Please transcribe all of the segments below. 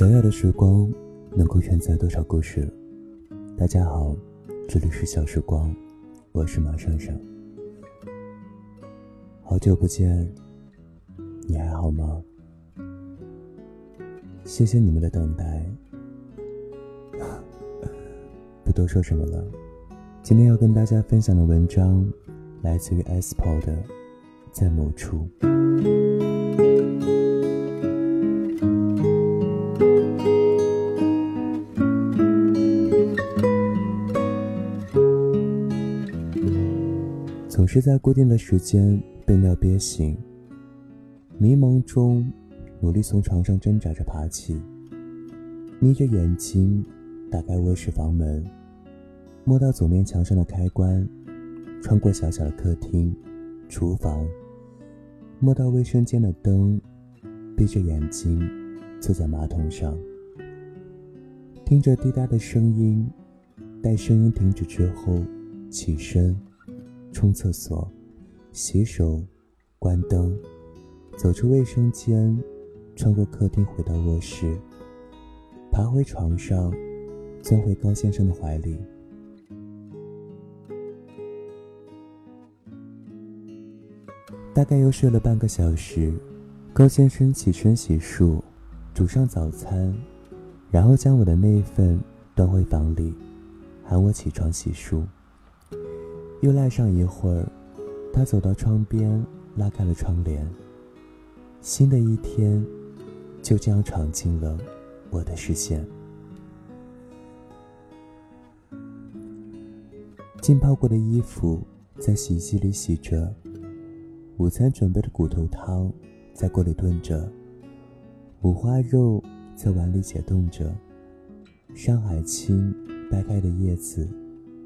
小小的时光，能够承载多少故事？大家好，这里是小时光，我是马上上。好久不见，你还好吗？谢谢你们的等待。不多说什么了，今天要跟大家分享的文章来自于 S p o 的《在某处》。是在固定的时间被尿憋醒，迷茫中努力从床上挣扎着爬起，眯着眼睛打开卧室房门，摸到左面墙上的开关，穿过小小的客厅、厨房，摸到卫生间的灯，闭着眼睛坐在马桶上，听着滴答的声音，待声音停止之后，起身。冲厕所，洗手，关灯，走出卫生间，穿过客厅回到卧室，爬回床上，钻回高先生的怀里。大概又睡了半个小时，高先生起身洗漱，煮上早餐，然后将我的那一份端回房里，喊我起床洗漱。又赖上一会儿，他走到窗边，拉开了窗帘。新的一天，就这样闯进了我的视线。浸泡过的衣服在洗衣机里洗着，午餐准备的骨头汤在锅里炖着，五花肉在碗里解冻着，山海青掰开的叶子，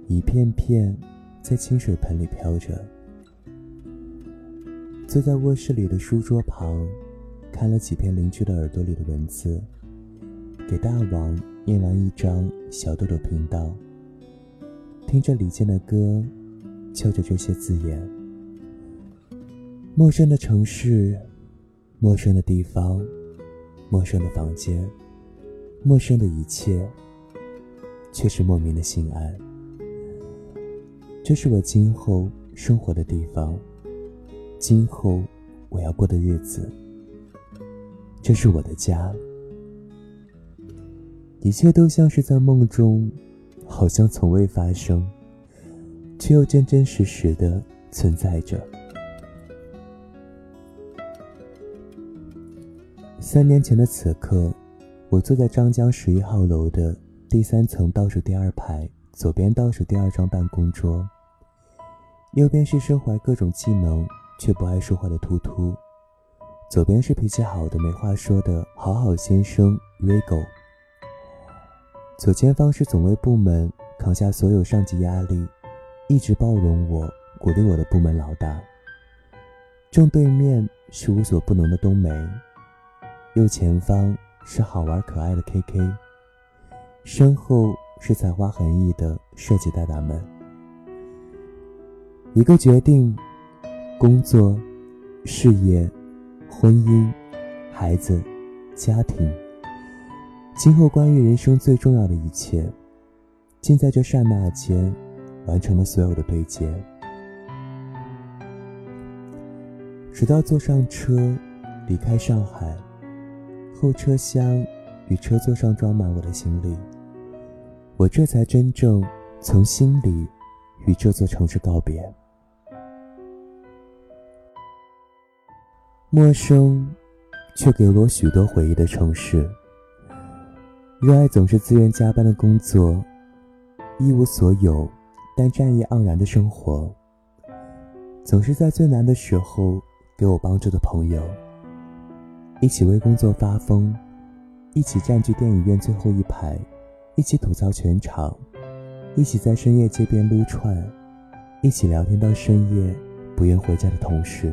一片片。在清水盆里飘着，坐在卧室里的书桌旁，看了几篇邻居的耳朵里的文字，给大王念完一张小豆豆频道，听着李健的歌，敲着这些字眼。陌生的城市，陌生的地方，陌生的房间，陌生的一切，却是莫名的心安。这是我今后生活的地方，今后我要过的日子。这是我的家，一切都像是在梦中，好像从未发生，却又真真实实的存在着。三年前的此刻，我坐在张江十一号楼的第三层倒数第二排，左边倒数第二张办公桌。右边是身怀各种技能却不爱说话的突突，左边是脾气好的没话说的好好先生 Rigo。左前方是总为部门扛下所有上级压力，一直包容我、鼓励我的部门老大。正对面是无所不能的冬梅，右前方是好玩可爱的 KK，身后是才华横溢的设计大大们。一个决定，工作、事业、婚姻、孩子、家庭，今后关于人生最重要的一切，竟在这刹那间完成了所有的对接。直到坐上车，离开上海，后车厢与车座上装满我的行李，我这才真正从心里与这座城市告别。陌生，却给了我许多回忆的城市。热爱总是自愿加班的工作，一无所有但战意盎然的生活。总是在最难的时候给我帮助的朋友。一起为工作发疯，一起占据电影院最后一排，一起吐槽全场，一起在深夜街边撸串，一起聊天到深夜不愿回家的同事。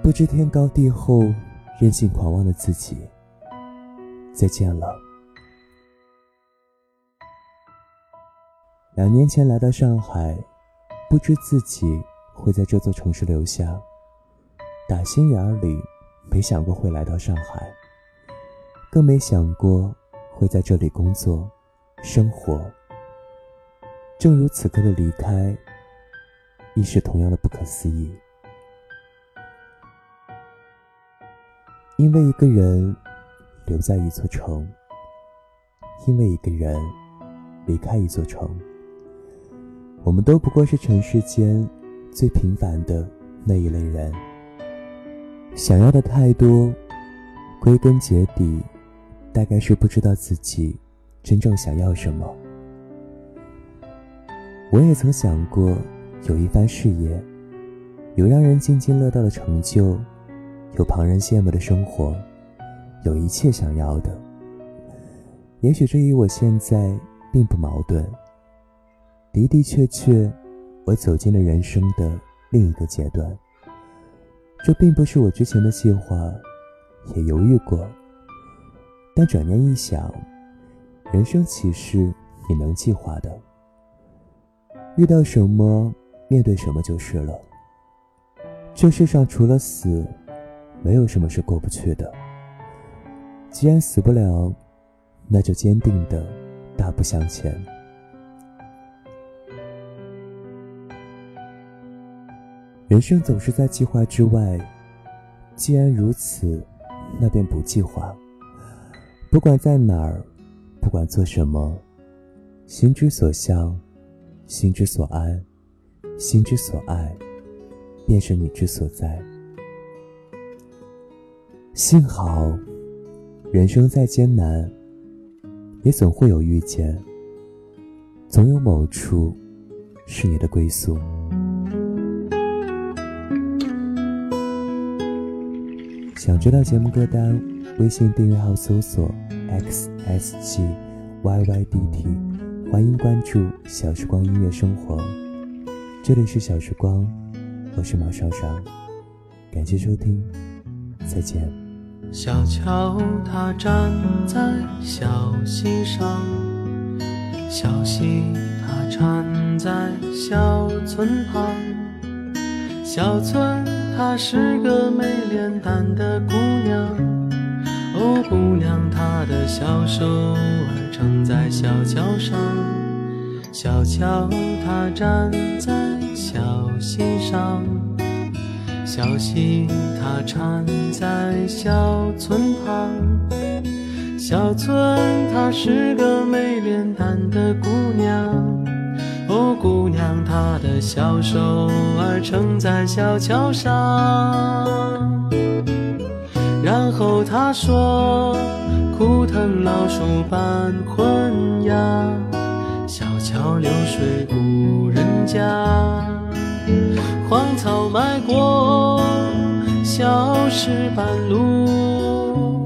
不知天高地厚，任性狂妄的自己。再见了。两年前来到上海，不知自己会在这座城市留下。打心眼里没想过会来到上海，更没想过会在这里工作、生活。正如此刻的离开，亦是同样的不可思议。因为一个人留在一座城，因为一个人离开一座城，我们都不过是尘世间最平凡的那一类人。想要的太多，归根结底。大概是不知道自己真正想要什么。我也曾想过有一番事业，有让人津津乐道的成就，有旁人羡慕的生活，有一切想要的。也许这与我现在并不矛盾。的的确确，我走进了人生的另一个阶段。这并不是我之前的计划，也犹豫过。但转念一想，人生岂是你能计划的？遇到什么，面对什么就是了。这世上除了死，没有什么是过不去的。既然死不了，那就坚定的大步向前。人生总是在计划之外，既然如此，那便不计划。不管在哪儿，不管做什么，心之所向，心之所安，心之所爱，便是你之所在。幸好，人生再艰难，也总会有遇见，总有某处是你的归宿。想知道节目歌单？微信订阅号搜索 xsg yydt，欢迎关注小时光音乐生活。这里是小时光，我是马少少，感谢收听，再见。小桥它站在小溪上，小溪它缠在小村旁，小村她是个没脸蛋的姑娘。哦，姑娘，她的小手儿撑在小桥上，小桥她站在小溪上，小溪她缠在小村旁，小村她是个没脸蛋的姑娘。哦，姑娘，她的小手儿撑在小桥上。然后他说：“枯藤老树伴昏鸦，小桥流水无人家。荒草埋过小石板路，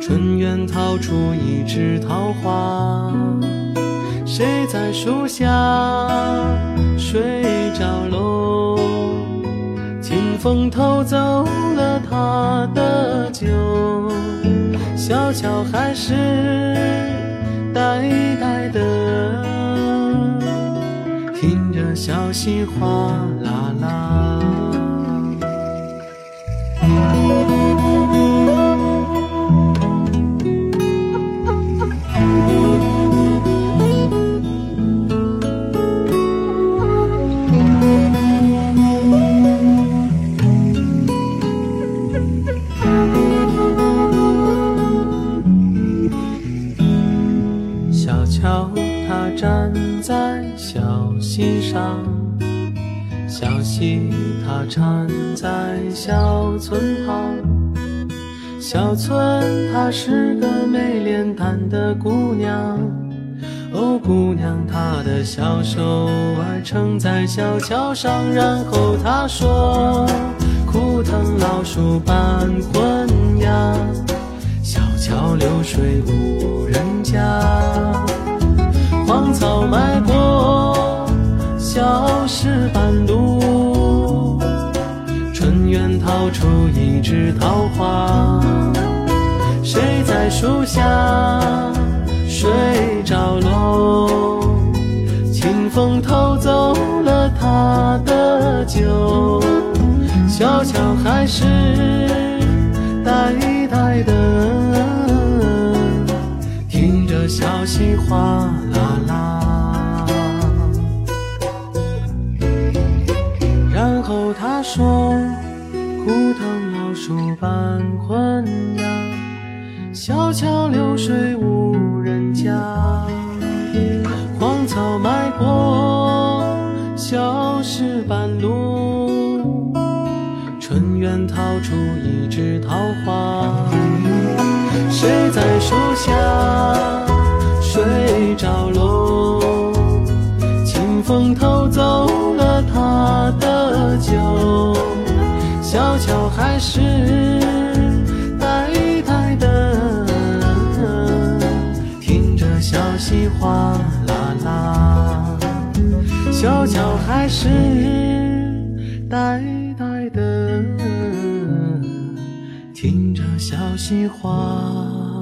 春园逃出一枝桃花。谁在树下睡着了？风偷走了他的。”酒，小桥还是呆呆的，听着小溪哗啦啦。溪它缠在小村旁，小村她是个没脸蛋的姑娘。哦，姑娘，她的小手儿撑在小桥上，然后她说：枯藤老树伴昏鸦，小桥流水无人家，荒草埋过。小石板路，春园逃出一枝桃花。谁在树下睡着喽？清风偷走了他的酒，小桥还是呆呆的。听着小溪哗小桥流水无人家，荒草埋过小石板路，春园逃出一枝桃花。谁在树下睡着喽？清风偷走了他的酒，小桥还是哗啦啦，小桥还是呆呆的，听着小溪哗。